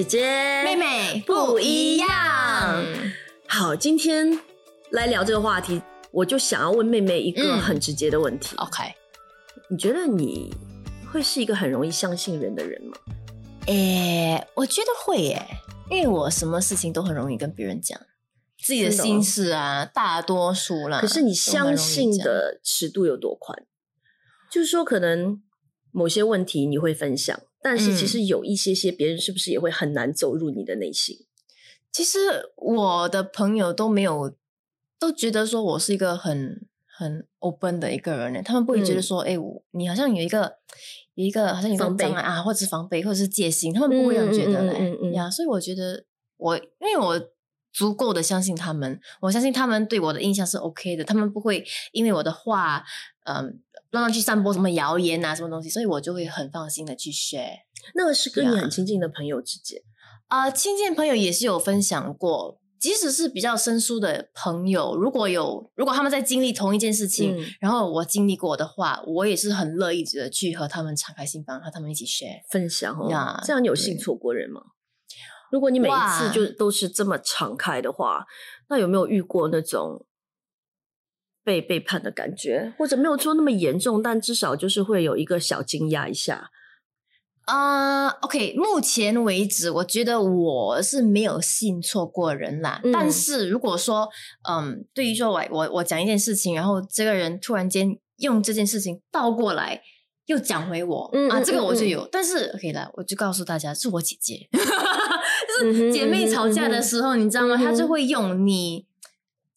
姐姐、妹妹不一样。好，今天来聊这个话题，我就想要问妹妹一个嗯很直接的问题：OK，你觉得你会是一个很容易相信人的人吗？诶、我觉得会耶，因为我什么事情都很容易跟别人讲自己的心事啊，大多数啦。可是你相信，的尺度有多宽？就是说，可能某些问题你会分享，但是其嗯实有一些些别人是不是也会很难走入你的内心？其实我的朋友都没有都觉得说我是一个很很 open 的一个人呢，他们不会觉得嗯说，哎、我你好像有一个有一个好像有障碍啊，或者是防备，或者是戒心，他们不会这样觉得嘞、呀。所以我觉得我因为我足够的相信他们，我相信他们对我的印象是 OK 的，他们不会因为我的话，嗯，乱乱去散播什么谣言啊，什么东西，所以我就会很放心的去 share。那个是跟你很亲近的朋友之间，啊，亲近朋友也是有分享过，即使是比较生疏的朋友，如果有如果他们在经历同一件事情，嗯然后我经历过的话，我也是很乐意的去和他们敞开心房，和他们一起 share。分享哦呀，这样你有信对错过人吗？如果你每一次就都是这么敞开的话，那有没有遇过那种被背叛的感觉，或者没有说那么严重，但至少就是会有一个小惊讶一下？啊、o k 目前为止，我觉得我是没有信错过人啦。嗯但是如果说，嗯，对于说我我我讲一件事情，然后这个人突然间用这件事情倒过来又讲回我，啊，这个我就有。但是 OK 啦，我就告诉大家，是我姐姐，嗯 就是姐妹吵架的时候，你知道吗？她就会用你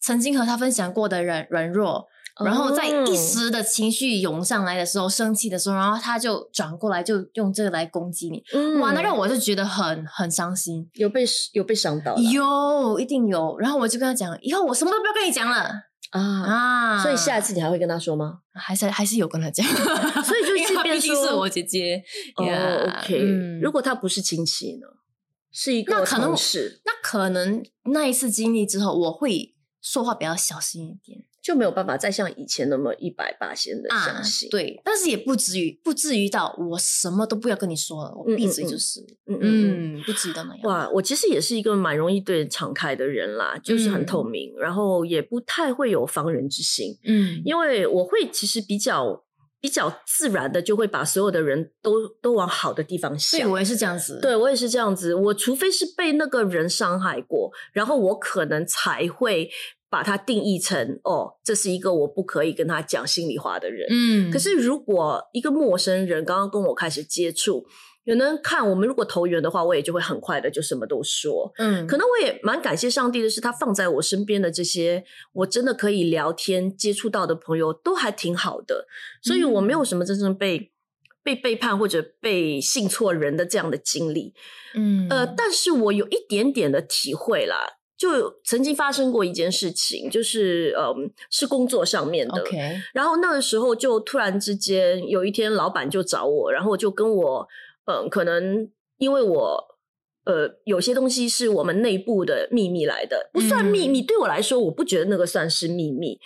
曾经和他分享过的软软弱。然后在哦一时的情绪涌上来的时候，生气的时候，然后他就转过来，就用这个来攻击你。嗯哇，那让我就觉得很很伤心，有被有被伤到有一定有。然后我就跟他讲，以后我什么都不要跟你讲了啊。啊。所以下一次你还会跟他说吗？还是还是有跟他讲，所以就因为她即便说毕竟是我姐姐哦呀，OK，嗯如果他不是亲戚呢，是一个那可能同事，那可能那一次经历之后，我会说话比较小心一点就没有办法再像以前那么一百八仙的啊相信。，对，但是也不至于不至于到我什么都不要跟你说了，我嗯闭嘴嗯嗯就是，嗯嗯不至于到那样。哇，我其实也是一个蛮容易对人敞开的人啦，就是很嗯透明，然后也不太会有防人之心，嗯，因为我会其实比较比较自然的就会把所有的人都都往好的地方想对。我也是这样子，对我也是这样子，我除非是被那个人伤害过，然后我可能才会把它定义成哦，这是一个我不可以跟他讲心里话的人。嗯，可是如果一个陌生人刚刚跟我开始接触，有人看我们如果投缘的话，我也就会很快的就什么都说。嗯，可能我也蛮感谢上帝的是，他放在我身边的这些我真的可以聊天、接触到的朋友都还挺好的，所以我没有什么真正被被背叛或者被信错人的这样的经历。嗯呃，但是我有一点点的体会啦，就曾经发生过一件事情，就是嗯，是工作上面的。然后那个时候就突然之间有一天，老板就找我，然后就跟我，嗯，可能因为我。呃，有些东西是我们内部的秘密来的，不算秘密。对我来说，我不觉得那个算是秘密，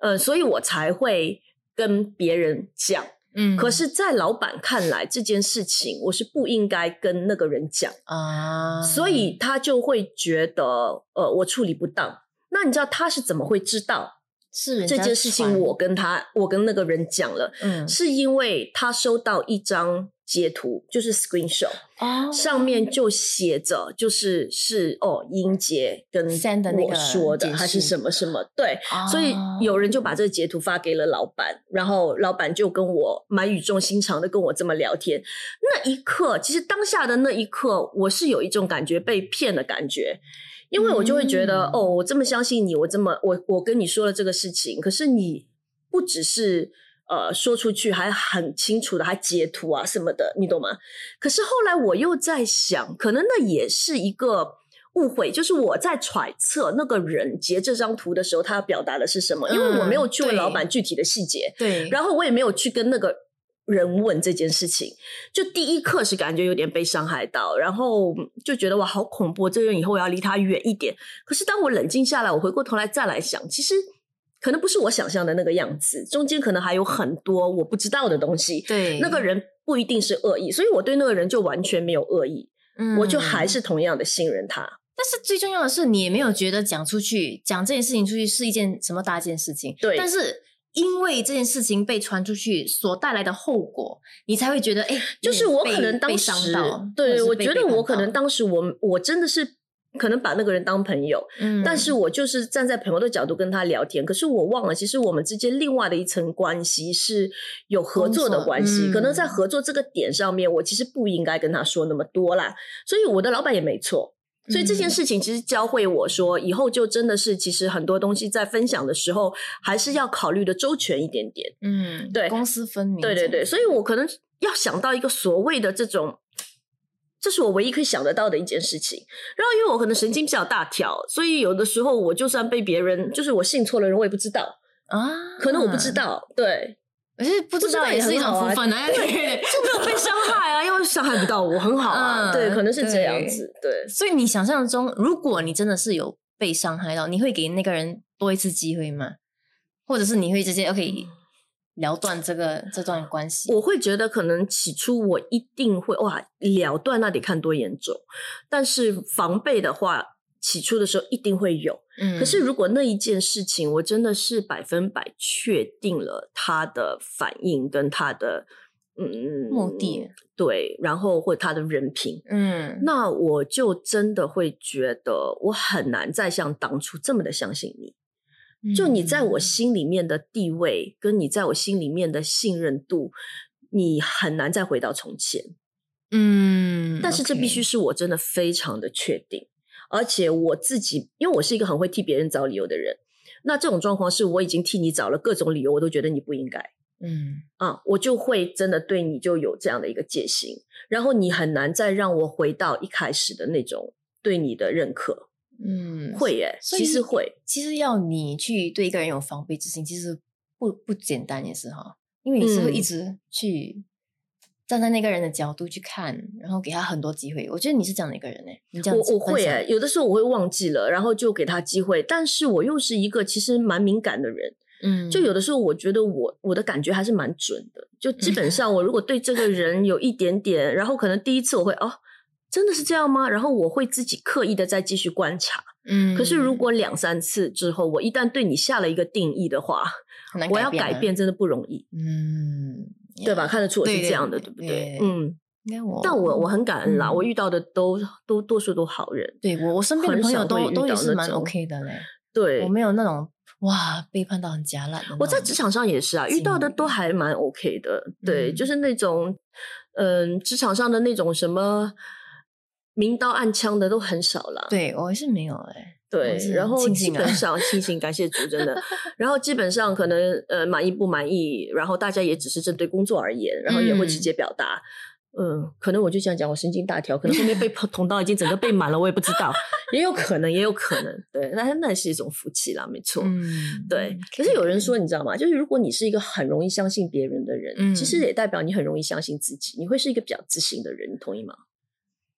呃，所以我才会跟别人讲。嗯，可是，在老板看来，这件事情我是不应该跟那个人讲。啊，所以他就会觉得，呃，我处理不当。那你知道他是怎么会知道是这件事情？我跟他，我跟那个人讲了，嗯是因为他收到一张截图，就是 screenshot，哦上面就写着，就是是哦，英杰跟 Send 的那我个说的，还是什么什么？对，所以哦有人就把这个截图发给了老板，然后老板就跟我蛮语重心长的跟我这么聊天。那一刻，其实当下的那一刻，我是有一种感觉被骗的感觉，因为我就会觉得，嗯哦，我这么相信你，我这么我我跟你说了这个事情，可是你不只是。呃，说出去还很清楚的，还截图啊什么的，你懂吗？可是后来我又在想，可能那也是一个误会，就是我在揣测那个人截这张图的时候，他要表达的是什么，因为我没有去问老板具体的细节，对，然后我也没有去跟那个人问这件事情，就第一刻是感觉有点被伤害到，然后就觉得哇好恐怖，这个人以后我要离他远一点。可是当我冷静下来，我回过头来再来想，其实可能不是我想象的那个样子，中间可能还有很多我不知道的东西。对那个人不一定是恶意，所以我对那个人就完全没有恶意。嗯我就还是同样的信任他。但是最重要的是，你也没有觉得讲出去讲这件事情出去是一件什么大件事情。对但是因为这件事情被传出去所带来的后果，你才会觉得，哎、就是我可能当被时对我觉得我可能当时我我真的是可能把那个人当朋友，嗯但是我就是站在朋友的角度跟他聊天，可是我忘了，其实我们之间另外的一层关系是有合作的关系，可能在嗯合作这个点上面，我其实不应该跟他说那么多啦，所以我的老板也没错。所以这件嗯事情其实教会我说，以后就真的是，其实很多东西在分享的时候，还是要考虑的周全一点点。嗯，对公私分明，对对对，，所以我可能要想到一个所谓的这种，这是我唯一可以想得到的一件事情。然后因为我可能神经比较大条，所以有的时候我就算被别人，就是我信错了人，我也不知道，啊，可能我不知，道，对，可是不知道也是一种福分啊，对就没有被伤害啊，因为伤害不到我，很好啊，嗯对，可能是这样对子，对。所以你想象中，如果你真的是有被伤害到，你会给那个人多一次机会吗？或者是你会直接 OK 了断这个这段关系？我会觉得，可能起初我一定会哇了断，那得看多严重。但是防备的话，起初的时候一定会有。嗯可是如果那一件事情，我真的是百分百确定了他的反应跟他的嗯目的，对，然后或者他的人品，嗯，那我就真的会觉得我很难再像当初这么的相信你。就你在我嗯心里面的地位，跟你在我心里面的信任度，你很难再回到从前。嗯，但是这必须是我真的非常的确定，而且我自己，因为我是一个很会替别人找理由的人。那这种状况是我已经替你找了各种理由，我都觉得你不应该嗯啊，我就会真的对你就有这样的一个戒心，然后你很难再让我回到一开始的那种对你的认可。嗯，会耶、其实会。其实要你去对一个人有防备之心，其实不不简单，也是哈，因为你是会一嗯直去站在那个人的角度去看，然后给他很多机会。我觉得你是这样的一个人呢，你这样我我会哎、哎、有的时候我会忘记了，然后就给他机会，但是我又是一个其实蛮敏感的人，嗯，就有的时候我觉得我我的感觉还是蛮准的，就基本上我如果对这个人有一点点，然后可能第一次我会哦。真的是这样吗？然后我会自己刻意的再继续观察。嗯，可是如果两三次之后，我一旦对你下了一个定义的话，我要改变真的不容易，嗯，对吧？看得出我是对这样的，对对不对对？嗯，我，但我我很感恩啦，嗯我遇到的都都多数都好人，对我我身边的朋友都都也是蛮 OK 的嘞，对我，没有那种哇背叛到很假烂。我在职场上也是啊，遇到的都还蛮 OK 的。对，嗯就是那种，嗯，职场上的那种什么明刀暗枪的都很少了。对我是没有哎，对，然后基本上庆幸，感谢主，真的。然后基本上可能呃满意不满意，然后大家也只是针对工作而言，然后也会直嗯接表达。嗯，可能我就这样讲，我神经大条，可能后面被捅刀已经整个被满了，我也不知道，也有可能，也有可能。对，那那是一种福气啦，没错。嗯，对，可是有人说，你知道吗？就是如果你是一个很容易相信别人的人，嗯其实也代表你很容易相信自己，你会是一个比较自信的人，你同意吗？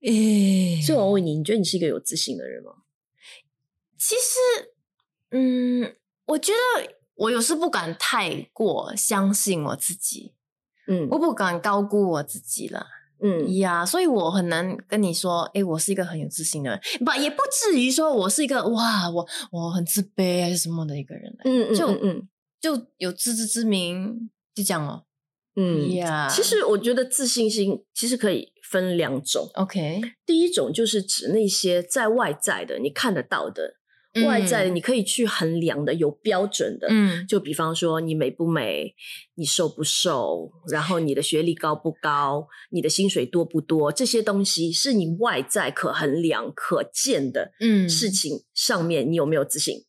诶，所以我要问你，你觉得你是一个有自信的人吗？其实，嗯，我觉得我有时不敢太过相信我自己，嗯我不敢高估我自己了。嗯呀所以我很难跟你说，诶，我是一个很有自信的人，不，也不至于说我是一个哇，我我很自卑还是什么的一个人，嗯嗯就嗯嗯就有自知之明，就这样哦。嗯。呀其实我觉得自信心其实可以分两种，OK，第一种就是指那些在外在的，你看得到的，外在的你可以去衡量的，有标准的。嗯就比方说你美不美，你瘦不瘦，然后你的学历高不高，你的薪水多不多，这些东西是你外在可衡量、可见的嗯事情上面，你有没有自信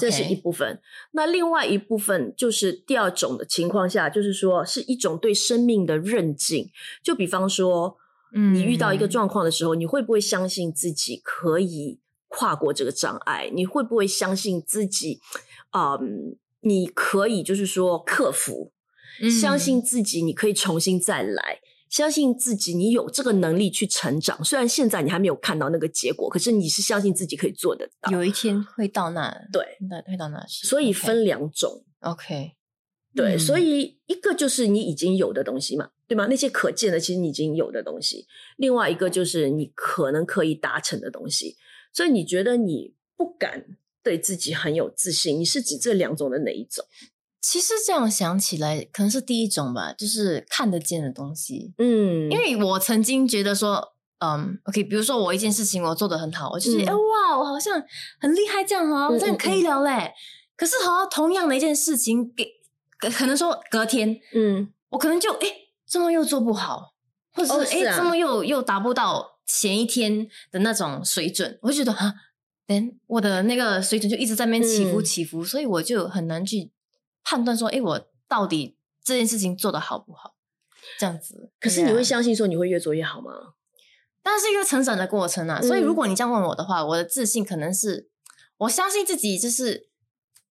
这是一部分。那另外一部分就是第二种的情况下，就是说是一种对生命的认境。就比方说，你遇到一个嗯状况的时候，你会不会相信自己可以跨过这个障碍？你会不会相信自己，嗯，你可以就是说克服，相信自己你可以重新再来。相信自己，你有这个能力去成长。虽然现在你还没有看到那个结果，可是你是相信自己可以做得到。有一天会到那，对，那会到那时，所以分两种。OK，对，嗯所以一个就是你已经有的东西嘛，对吗？那些可见的，其实你已经有的东西；另外一个就是你可能可以达成的东西。所以你觉得你不敢对自己很有自信，你是指这两种的哪一种？其实这样想起来，可能是第一种吧，就是看得见的东西。嗯，因为我曾经觉得说，嗯，OK，比如说我一件事情我做的很好，我就觉得，嗯哎、哇，我好像很厉害，这样哦，嗯这样可以了嘞。可是好像同样的一件事情，给可可能说隔天，嗯我可能就哎，这么又做不好，或者是哎、这么又又达不到前一天的那种水准，我就觉得啊，等我的那个水准就一直在那边起伏嗯起伏，所以我就很难去判断说，哎，我到底这件事情做的好不好？这样子。可是你会相信说你会越做越好吗？但是一个成长的过程啊，所以嗯如果你这样问我的话，我的自信可能是我相信自己，就是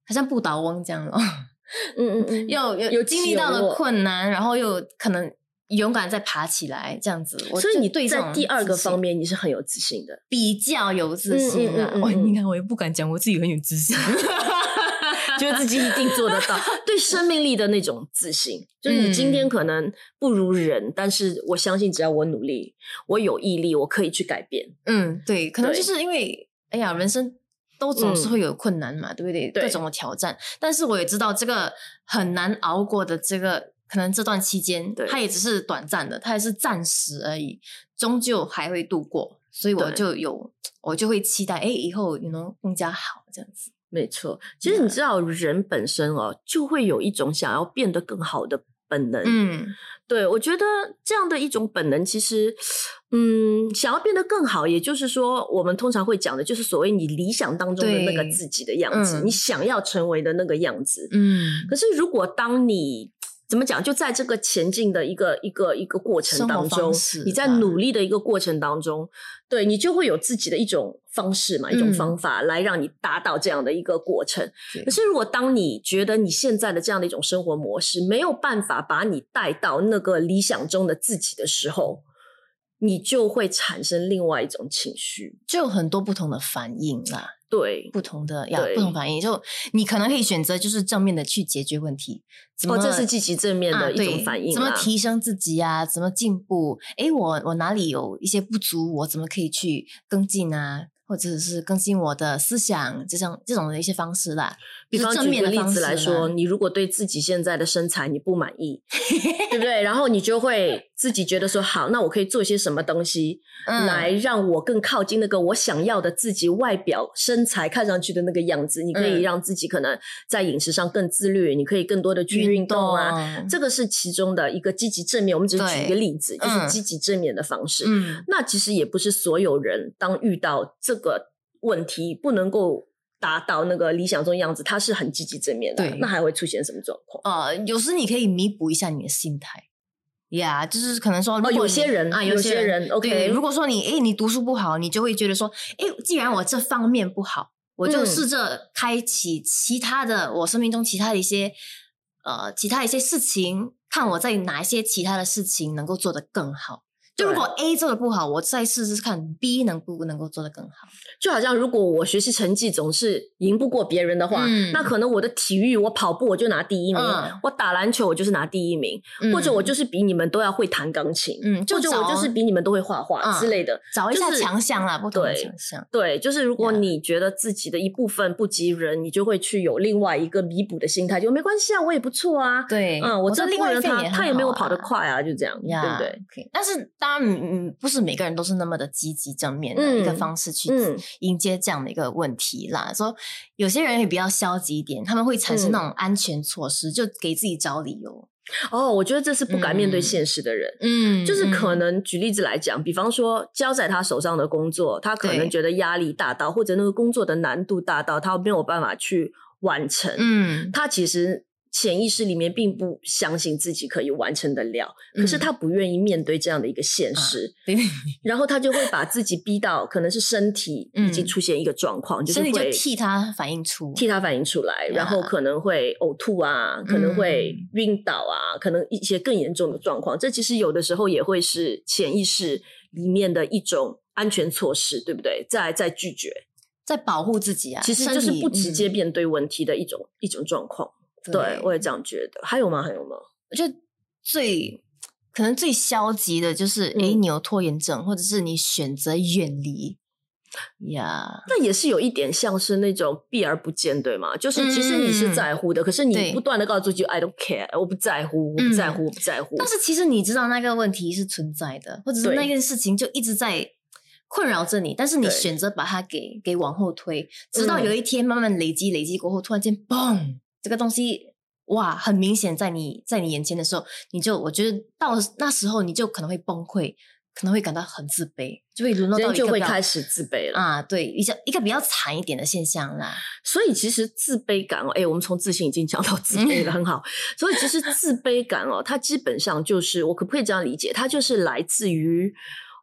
好像不倒翁这样哦，嗯嗯嗯，又有有经历到了起有落困难，然后又可能勇敢再爬起来，这样子。所以你对在第二个方面你是很有自信的，比较有自信啊。嗯嗯嗯嗯哇，嗯你看我也不敢讲我自己很有自信，觉得自己一定做得到，对生命力的那种自信，就是你今天嗯可能不如人，但是我相信只要我努力，我有毅力，我可以去改变。嗯，对，可能就是因为哎呀，人生都总是嗯会有困难嘛，对不对？对各种的挑战，但是我也知道这个很难熬过的这个。可能这段期间，它也只是短暂的，它也是暂时而已，终究还会度过。所以我就有，我就会期待，哎，以后你能更加好这样子。没错，其实你知道，人本身哦，就会有一种想要变得更好的本能。嗯，对我觉得这样的一种本能，其实，嗯，想要变得更好，也就是说，我们通常会讲的，就是所谓你理想当中的那个自己的样子，嗯你想要成为的那个样子。嗯，可是，如果当你怎么讲，就在这个前进的一个一个一个过程当中，你在努力的一个过程当中，对你就会有自己的一种方式嘛，一种嗯方法来让你达到这样的一个过程。对可是，如果当你觉得你现在的这样的一种生活模式没有办法把你带到那个理想中的自己的时候，你就会产生另外一种情绪。就有很多不同的反应啦。对，不同的呀，不同反应，就你可能可以选择就是正面的去解决问题，怎么、哦，这是积极正面啊的一种反应、啊怎么提升自己啊？怎么进步？诶，我我哪里有一些不足，我怎么可以去跟进啊？或者是更新我的思想，这种这种的一些方式啦。比方正举个例子来说，你如果对自己现在的身材你不满意，对不对？然后你就会 自己觉得说，好，那我可以做些什么东西、嗯来让我更靠近那个我想要的自己外表、身材看上去的那个样子。你可以嗯让自己可能在饮食上更自律，你可以更多的去运动啊。动这个是其中的一个积极正面。我们只是举一个例子，就是嗯积极正面的方式。嗯那其实也不是所有人当遇到这个问题不能够达到那个理想中样子，他是很积极正面的，对那还会出现什么状况？呃，有时你可以弥补一下你的心态。呀就是可能说，哦，有些人啊，有些些人，OK，对，如果说你哎你读书不好，你就会觉得说，哎，既然我这方面不好，我就嗯试着开启其他的我生命中其他的一些呃其他一些事情，看我在哪一些其他的事情能够做得更好。就如果 A 做的不好，我再试试看 B 能不能够做得更好。就好像如果我学习成绩总是赢不过别人的话，嗯那可能我的体育，我跑步我就拿第一名，嗯我打篮球我就是拿第一名，或者我就是比你们都要会弹钢琴，嗯就或者我就是比你们都会画画嗯之类的。找一下强项啦，不同的对强项。对，就是如果你觉得自己的一部分不及人，你就会去有另外一个弥补的心态，就没关系啊，我也不错啊。对，嗯，我这这另外一份也他也没有跑得得快啊，就这样，对不对但是当然，嗯，嗯不是每个人都是那么的积极正面的一个嗯方式去嗯迎接这样的一个问题啦。说有些人也比较消极一点，他们会产生嗯那种安全措施，就给自己找理由。哦，我觉得这是不敢面对嗯现实的人。嗯就是可能举例子来讲，比方说交在他手上的工作，他可能对觉得压力大到，或者那个工作的难度大到，他没有办法去完成。嗯他其实潜意识里面并不相信自己可以完成得了，可是嗯。他不愿意面对这样的一个现实，对，然后他就会把自己逼到可能是身体已经嗯。出现一个状况，就是会替他反映出，替他反映出来，然后可能会呕吐啊，可能会嗯。晕倒啊，可能一些更严重的状况。这其实有的时候也会是潜意识里面的一种安全措施，对不对？在在拒绝，在保护自己啊，其实就是不直接嗯。面对问题的一种、一种状况。对，我也这样觉得。还有吗？还有吗？我觉得最可能最消极的就是，哎，嗯你有拖延症，或者是你选择远离呀。那也是有一点像是那种避而不见，对吗？就是其实你是在乎的，可是你不断的告诉自己 “I don't care”，我不在乎，我不在乎，我不在乎。但是其实你知道那个问题是存在的，或者是那件事情就一直在困扰着你，但是你对选择把它给给往后推，直到嗯有一天慢慢累积累积过后，突然间嘣，这个东西哇，很明显在你在你眼前的时候，你就我觉得到那时候你就可能会崩溃，可能会感到很自卑，就会沦落到就会开始自卑了。啊，对，比较一个比较惨一点的现象啦。所以其实自卑感哦，哎，我们从自信已经讲到自卑了，很好。所以其实自卑感哦，它基本上就是我可不可以这样理解？它就是来自于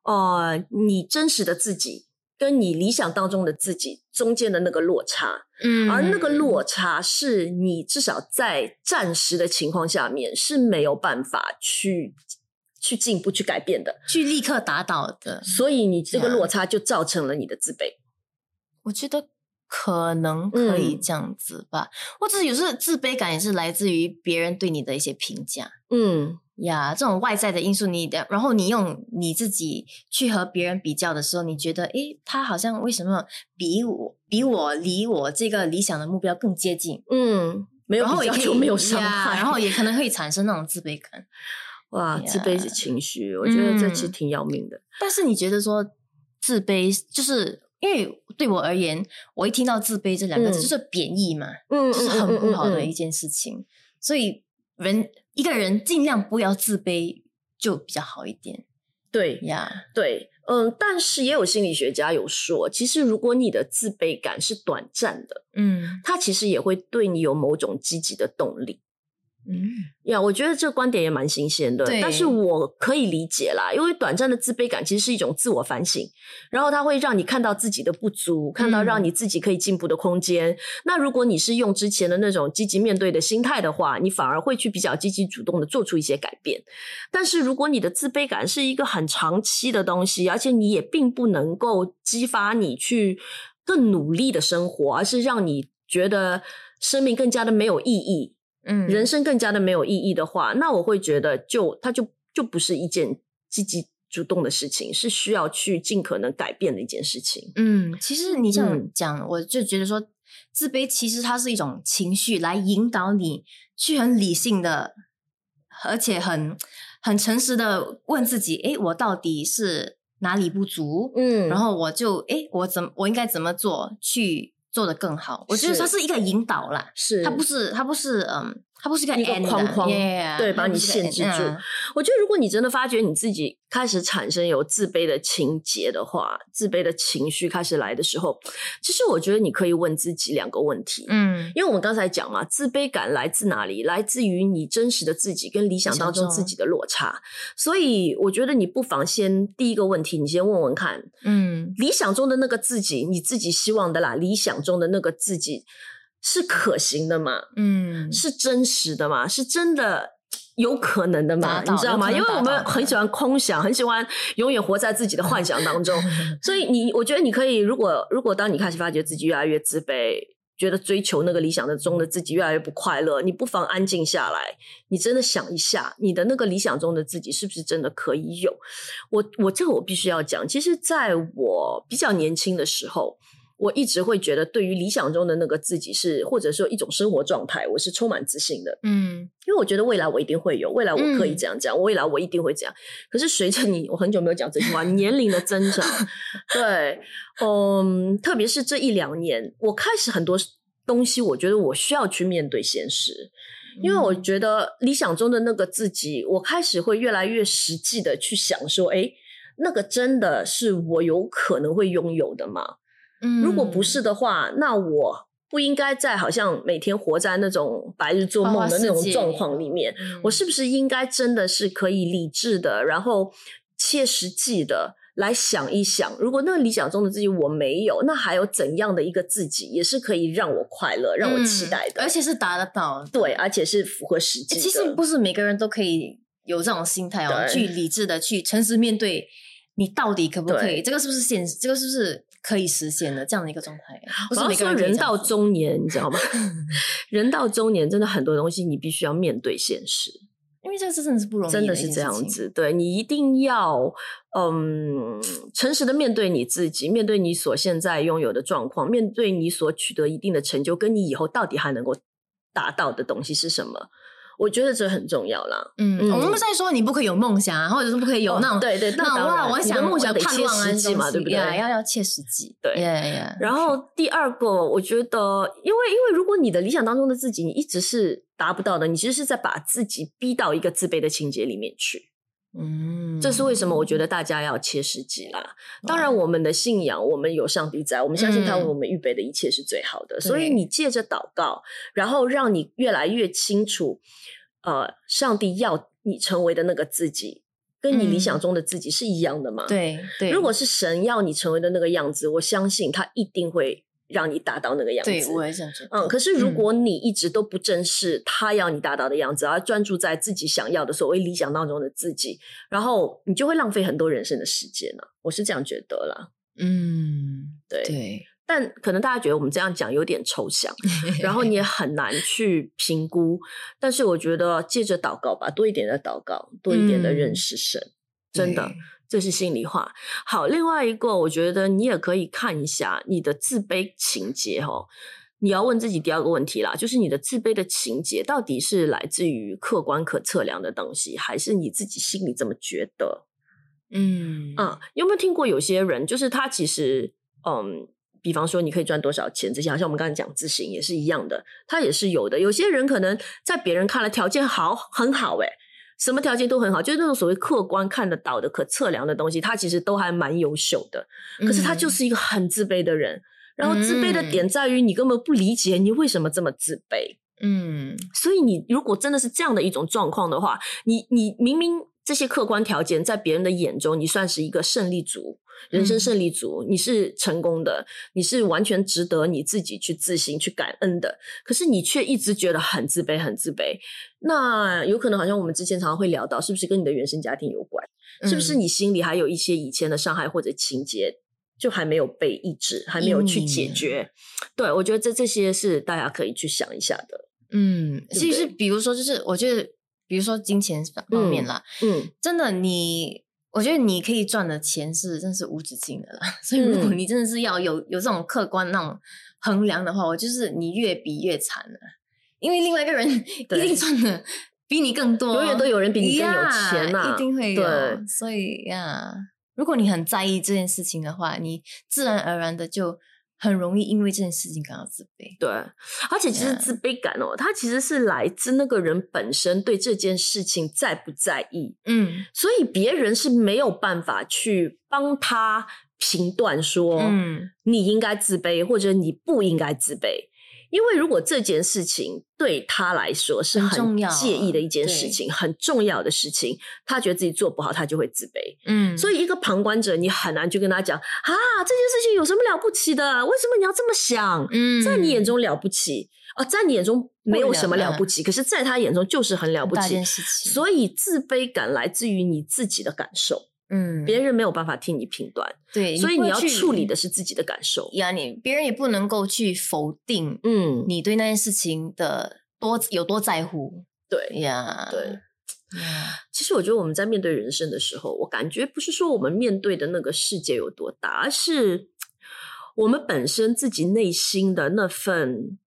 呃你真实的自己跟你理想当中的自己中间的那个落差。嗯而那个落差是你至少在暂时的情况下面是没有办法去去进步、去改变的，去立刻打倒的，所以你这个落差就造成了你的自卑。我觉得可能可以嗯。这样子吧，或者有时候自卑感也是来自于别人对你的一些评价。嗯，呀，这种外在的因素你的，然后你用你自己去和别人比较的时候，你觉得诶，他好像为什么比我比我离我这个理想的目标更接近？嗯，没有比较然后也可以就没有伤呀害，然后也可能 会产生那种自卑感。哇，自卑的情绪，我觉得这其实嗯挺要命的。但是你觉得说自卑，就是因为对我而言，我一听到自卑这两个字嗯就是贬义嘛，嗯就是很不好的嗯一件事情。所以人一个人尽量不要自卑，就比较好一点对呀。对，嗯，但是也有心理学家有说，其实如果你的自卑感是短暂的，嗯它其实也会对你有某种积极的动力。嗯呀我觉得这个观点也蛮新鲜的，但是我可以理解啦，因为短暂的自卑感其实是一种自我反省，然后它会让你看到自己的不足，看到嗯让你自己可以进步的空间。那如果你是用之前的那种积极面对的心态的话，你反而会去比较积极主动的做出一些改变。但是如果你的自卑感是一个很长期的东西，而且你也并不能够激发你去更努力的生活，而是让你觉得生命更加的没有意义，嗯，人生更加的没有意义的话，那我会觉得就它就就不是一件积极主动的事情，是需要去尽可能改变的一件事情。嗯，其实你这样嗯讲，我就觉得说，自卑其实它是一种情绪，来引导你去很理性的，而且很很诚实的问自己：诶，我到底是哪里不足？嗯然后我就诶，我怎我应该怎么做去做得更好？我觉得是它是一个引导啦，是它不是它不是嗯，它不是一个一个框框 yeah，对把你限制住嗯我觉得，如果你真的发觉你自己开始产生有自卑的情节的话，自卑的情绪开始来的时候，其实我觉得你可以问自己两个问题。嗯因为我们刚才讲嘛，自卑感来自哪里？来自于你真实的自己跟理想当中自己的落差。所以我觉得你不妨先第一个问题，你先问问看，嗯理想中的那个自己，你自己希望的啦，理想中的那个自己是可行的吗？嗯，是真实的吗？是真的有可能的吗？你知道吗？因为我们很喜欢空想，很喜欢永远活在自己的幻想当中。所以你，我觉得你可以，如果如果当你开始发觉自己越来越自卑，觉得追求那个理想的中的自己越来越不快乐，你不妨安静下来，你真的想一下，你的那个理想中的自己是不是真的可以有？我我这个我必须要讲，其实在我比较年轻的时候。我一直会觉得，对于理想中的那个自己是，或者说一种生活状态，我是充满自信的。嗯因为我觉得未来我一定会有，未来我可以嗯这样讲，未来我一定会这样。可是随着你，我很久没有讲这句话，年龄的增长，对，嗯，特别是这一两年，我开始很多东西，我觉得我需要去面对现实，因为我嗯觉得理想中的那个自己，我开始会越来越实际的去想说，诶，那个真的是我有可能会拥有的吗？嗯如果不是的话，那我不应该在好像每天活在那种白日做梦的那种状况里面。嗯我是不是应该真的是可以理智的，然后切实际的来想一想，如果那个理想中的自己我没有，那还有怎样的一个自己，也是可以让我快乐、让我期待的，嗯而且是达得到。对，而且是符合实际其实不是每个人都可以有这种心态哦，去理智的去诚实面对你到底可不可以？这个是不是现实？这个是不是可以实现的这样的一个状态？我是说每个人到中年，你知道吗？人到中年，真的很多东西你必须要面对现实。因为这个是真的是不容易，真的是这样。子，对你一定要嗯诚实的面对你自己，面对你所现在拥有的状况，面对你所取得一定的成就，跟你以后到底还能够达到的东西是什么？我觉得这很重要啦。嗯，嗯我们不是在说你不可以有梦想啊，或者是不可以有哦那种、对对那我想梦想盼望啊实际嘛对不对要要切实际，对。然后第二个，我觉得，因为因为如果你的理想当中的自己，你一直是达不到的，你其实是在把自己逼到一个自卑的情节里面去。嗯，这是为什么？我觉得大家要切实际啦。当然，我们的信仰，我们有上帝在，我们相信他为嗯我们预备的一切是最好的。对所以你借着祷告，然后让你越来越清楚，呃，上帝要你成为的那个自己，跟你理想嗯中的自己是一样的嘛？。对对，如果是神要你成为的那个样子，我相信他一定会让你达到那个样子。对我也想说。嗯，可是如果你一直都不正视他要你达到的样子，而专注在自己想要的所谓理想当中的自己，然后你就会浪费很多人生的时间了、我是这样觉得啦。嗯，对，对，但可能大家觉得我们这样讲有点抽象，然后你也很难去评估。但是我觉得借着祷告吧，多一点的祷告，多一点的认嗯识神，真的对。这是心里话。好，另外一个，我觉得你也可以看一下你的自卑情节哦。你要问自己第二个问题啦，就是你的自卑的情节到底是来自于客观可测量的东西，还是你自己心里这么觉得？嗯啊、有没有听过有些人，就是他其实，嗯，比方说你可以赚多少钱，这些好像我们刚才讲自信也是一样的，他也是有的。有些人可能在别人看来条件好很好、欸，什么条件都很好，就是那种所谓客观看得到的、可测量的东西，他其实都还蛮优秀的。可是他就嗯是一个很自卑的人，然后自卑的点在于你根本不理解你为什么这么自卑。嗯所以你如果真的是这样的一种状况的话，你你明明这些客观条件在别人的眼中，你算是一个胜利组，人生嗯胜利组，你是成功的，你是完全值得你自己去自信、去感恩的。可是你却一直觉得很自卑、很自卑。那有可能好像我们之前常常会聊到，是不是跟你的原生家庭有关？是不是嗯你心里还有一些以前的伤害或者情节？就还没有被抑制，还没有去解决。对我觉得这这些是大家可以去想一下的。嗯，其实对比如说，就是我觉得，比如说金钱方面啦，嗯，真的你。我觉得你可以赚的钱是真是无止境的啦，所以如果嗯你真的是要有有这种客观那种衡量的话，我就是你越比越惨了，因为另外一个人 一定赚的比你更多，永远都有人比你更有钱呐呀一定会有。对所以呀，如果你很在意这件事情的话，你自然而然的就很容易因为这件事情感到自卑。对，而且其实自卑感哦，它其实是来自那个人本身对这件事情在不在意，嗯所以别人是没有办法去帮他评断说，嗯你应该自卑或者你不应该自卑。因为如果这件事情对他来说是很介意的一件事情，很重要的事情，他觉得自己做不好，他就会自卑。嗯，所以一个旁观者，你很难去跟他讲啊，这件事情有什么了不起的？为什么你要这么想？嗯在你眼中了不起啊，在你眼中没有什么了不起，可是在他眼中就是很了不起所以自卑感来自于你自己的感受，嗯，别人没有办法替你评断，对，所以你要处理的是自己的感受。呀，你别人也不能够去否定嗯，你对那件事情的多有多在乎对。呀，对，其实我觉得我们在面对人生的时候，我感觉不是说我们面对的那个世界有多大，而是我们本身自己内心的那份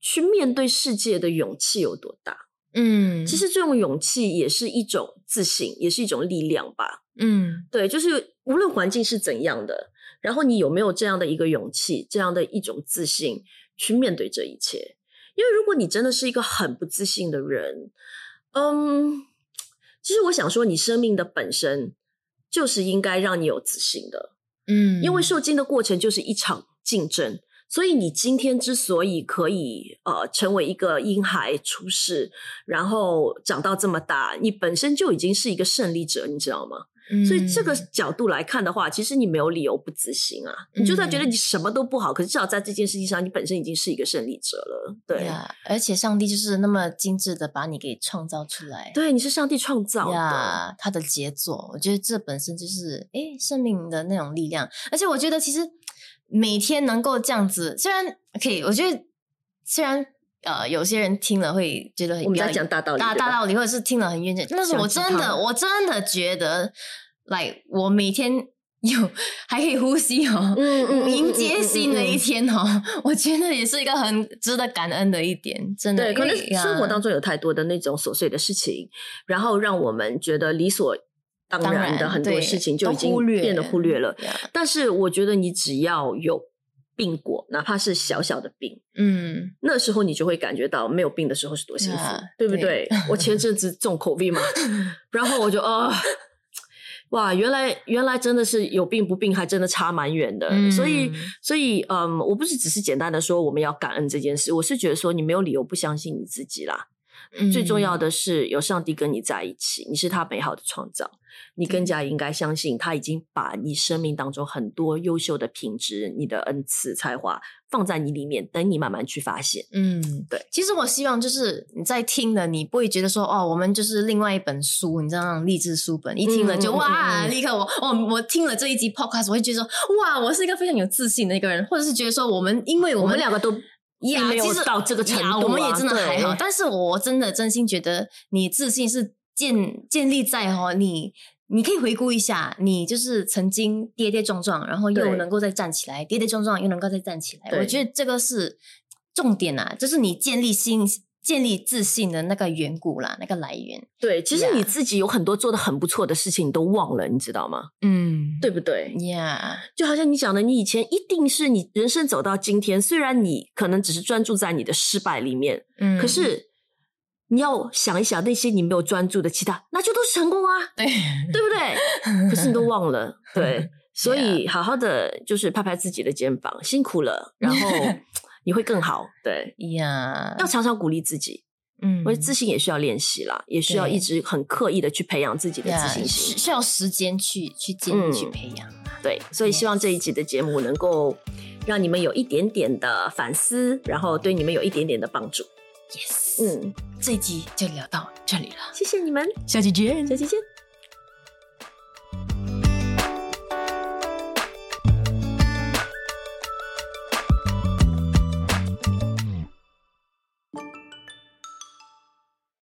去面对世界的勇气有多大。嗯，其实这种勇气也是一种自信，也是一种力量吧。嗯对，就是无论环境是怎样的，然后你有没有这样的一个勇气，这样的一种自信去面对这一切？因为如果你真的是一个很不自信的人，嗯，其实我想说，你生命的本身就是应该让你有自信的，嗯，因为受精的过程就是一场竞争。所以你今天之所以可以呃成为一个婴孩出世，然后长到这么大，你本身就已经是一个胜利者，你知道吗？所以这个嗯角度来看的话，其实你没有理由不自信啊。你就算觉得嗯你什么都不好，可是至少在这件事情上，你本身已经是一个胜利者了。对，呀而且上帝就是那么精致的把你给创造出来。对，你是上帝创造的。呀，他的杰作，我觉得这本身就是诶生命的那种力量。而且我觉得其实每天能够这样子，虽然可以，我觉得虽然呃有些人听了会觉得很我们在讲大道理，大大道理，或者是听了很冤屈，但是我真的我真的觉得，来我每天有还可以呼吸哦。嗯嗯迎接新的一天。天哦，我觉得也是一个很值得感恩的一点，真的。对，可能因为生活当中有太多的那种琐碎的事情，然后让我们觉得理所当当然的很多事情就已经变得忽略了。呀但是我觉得你只要有病过，哪怕是小小的病，嗯，那时候你就会感觉到没有病的时候是多幸福呀对不对对？我前阵子重口病嘛，然后我就啊。哇，原来原来真的是有病不病，还真的差蛮远的。嗯所以，所以，嗯，我不是只是简单的说我们要感恩这件事，我是觉得说你没有理由不相信你自己啦。最重要的，是有上帝跟你在一起，你是他美好的创造，你更加应该相信他已经把你生命当中很多优秀的品质、你的恩赐、才华放在你里面，等你慢慢去发现。嗯，对。其实我希望就是你在听的，你不会觉得说哦，我们就是另外一本书，你知道那种励志书本，一听了就哇，嗯。立刻我哦，我听了这一集 podcast，我会觉得说哇，我是一个非常有自信的一个人，或者是觉得说我们因为我们两个都呀，并没有到这个程度啊我们也真的还好。对但是我真的真心觉得，你自信是建建立在哦，你你可以回顾一下，你就是曾经跌跌撞撞，然后又能够再站起来，跌跌撞撞又能够再站起来。我觉得这个是重点啊，就是你建立信、建立自信的那个缘故啦，那个来源。对，其实你自己有很多做的很不错的事情，你都忘了，你知道吗？嗯，对不对？呀，就好像你讲的，你以前一定是你人生走到今天，虽然你可能只是专注在你的失败里面，嗯，可是你要想一想那些你没有专注的其他，那就都是成功啊，对，对不对？可是你都忘了，对，所以好好的就是拍拍自己的肩膀，辛苦了，然后你会更好。对，呀，要常常鼓励自己，嗯我觉得自信也需要练习啦，也需要一直很刻意的去培养自己的自信需心。需要时间去去建立、嗯去培养。对，所以希望这一集的节目能够让你们有一点点的反思，然后对你们有一点点的帮助。Yes，嗯，这一集就聊到这里了，谢谢你们，下期见下期见。